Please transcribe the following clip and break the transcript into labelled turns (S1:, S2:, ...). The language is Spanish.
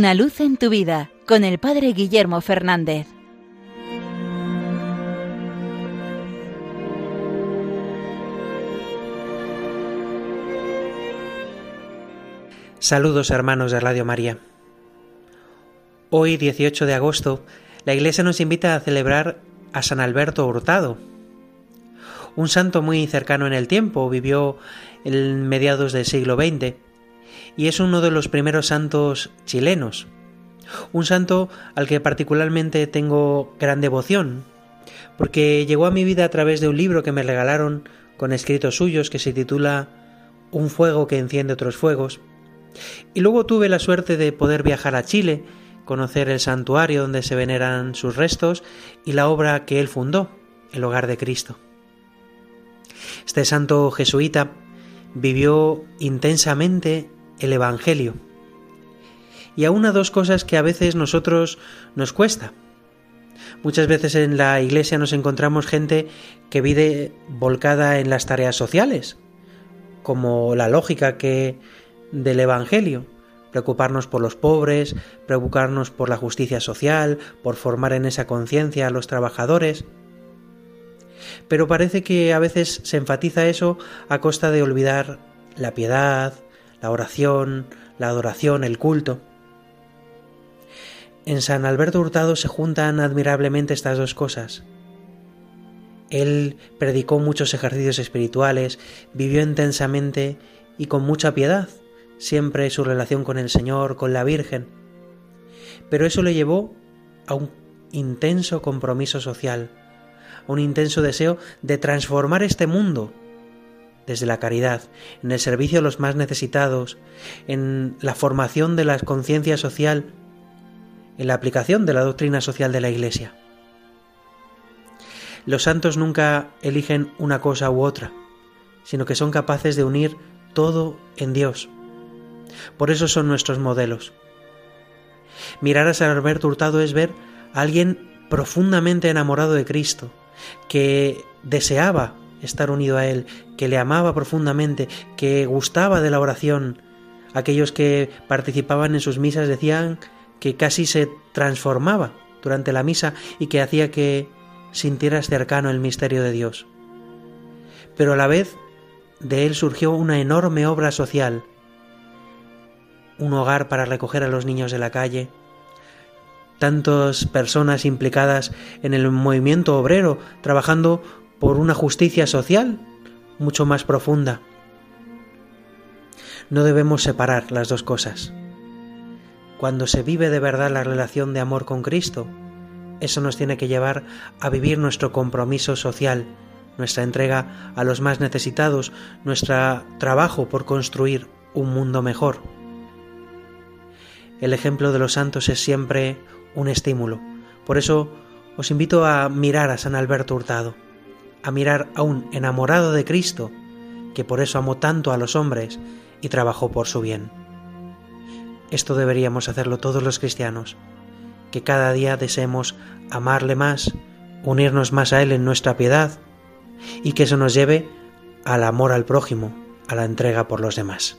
S1: Una luz en tu vida con el Padre Guillermo Fernández.
S2: Saludos hermanos de Radio María. Hoy, 18 de agosto, la Iglesia nos invita a celebrar a San Alberto Hurtado, un santo muy cercano en el tiempo, vivió en mediados del siglo XX y es uno de los primeros santos chilenos. Un santo al que particularmente tengo gran devoción, porque llegó a mi vida a través de un libro que me regalaron con escritos suyos que se titula Un fuego que enciende otros fuegos. Y luego tuve la suerte de poder viajar a Chile, conocer el santuario donde se veneran sus restos y la obra que él fundó, el Hogar de Cristo. Este santo jesuita vivió intensamente el Evangelio. Y aún a dos cosas que a veces nosotros nos cuesta. Muchas veces en la iglesia nos encontramos gente que vive volcada en las tareas sociales, como la lógica que del Evangelio, preocuparnos por los pobres, preocuparnos por la justicia social, por formar en esa conciencia a los trabajadores. Pero parece que a veces se enfatiza eso a costa de olvidar la piedad, la oración, la adoración, el culto. En San Alberto Hurtado se juntan admirablemente estas dos cosas. Él predicó muchos ejercicios espirituales, vivió intensamente y con mucha piedad, siempre su relación con el Señor, con la Virgen. Pero eso le llevó a un intenso compromiso social, a un intenso deseo de transformar este mundo desde la caridad, en el servicio a los más necesitados, en la formación de la conciencia social, en la aplicación de la doctrina social de la Iglesia. Los santos nunca eligen una cosa u otra, sino que son capaces de unir todo en Dios. Por eso son nuestros modelos. Mirar a San Alberto Hurtado es ver a alguien profundamente enamorado de Cristo, que deseaba estar unido a Él, que le amaba profundamente, que gustaba de la oración. Aquellos que participaban en sus misas decían que casi se transformaba durante la misa y que hacía que sintieras cercano el misterio de Dios. Pero a la vez de él surgió una enorme obra social, un hogar para recoger a los niños de la calle, tantas personas implicadas en el movimiento obrero, trabajando por una justicia social mucho más profunda. No debemos separar las dos cosas. Cuando se vive de verdad la relación de amor con Cristo, eso nos tiene que llevar a vivir nuestro compromiso social, nuestra entrega a los más necesitados, nuestro trabajo por construir un mundo mejor. El ejemplo de los santos es siempre un estímulo. Por eso os invito a mirar a San Alberto Hurtado a mirar a un enamorado de Cristo, que por eso amó tanto a los hombres y trabajó por su bien. Esto deberíamos hacerlo todos los cristianos, que cada día deseemos amarle más, unirnos más a Él en nuestra piedad, y que eso nos lleve al amor al prójimo, a la entrega por los demás.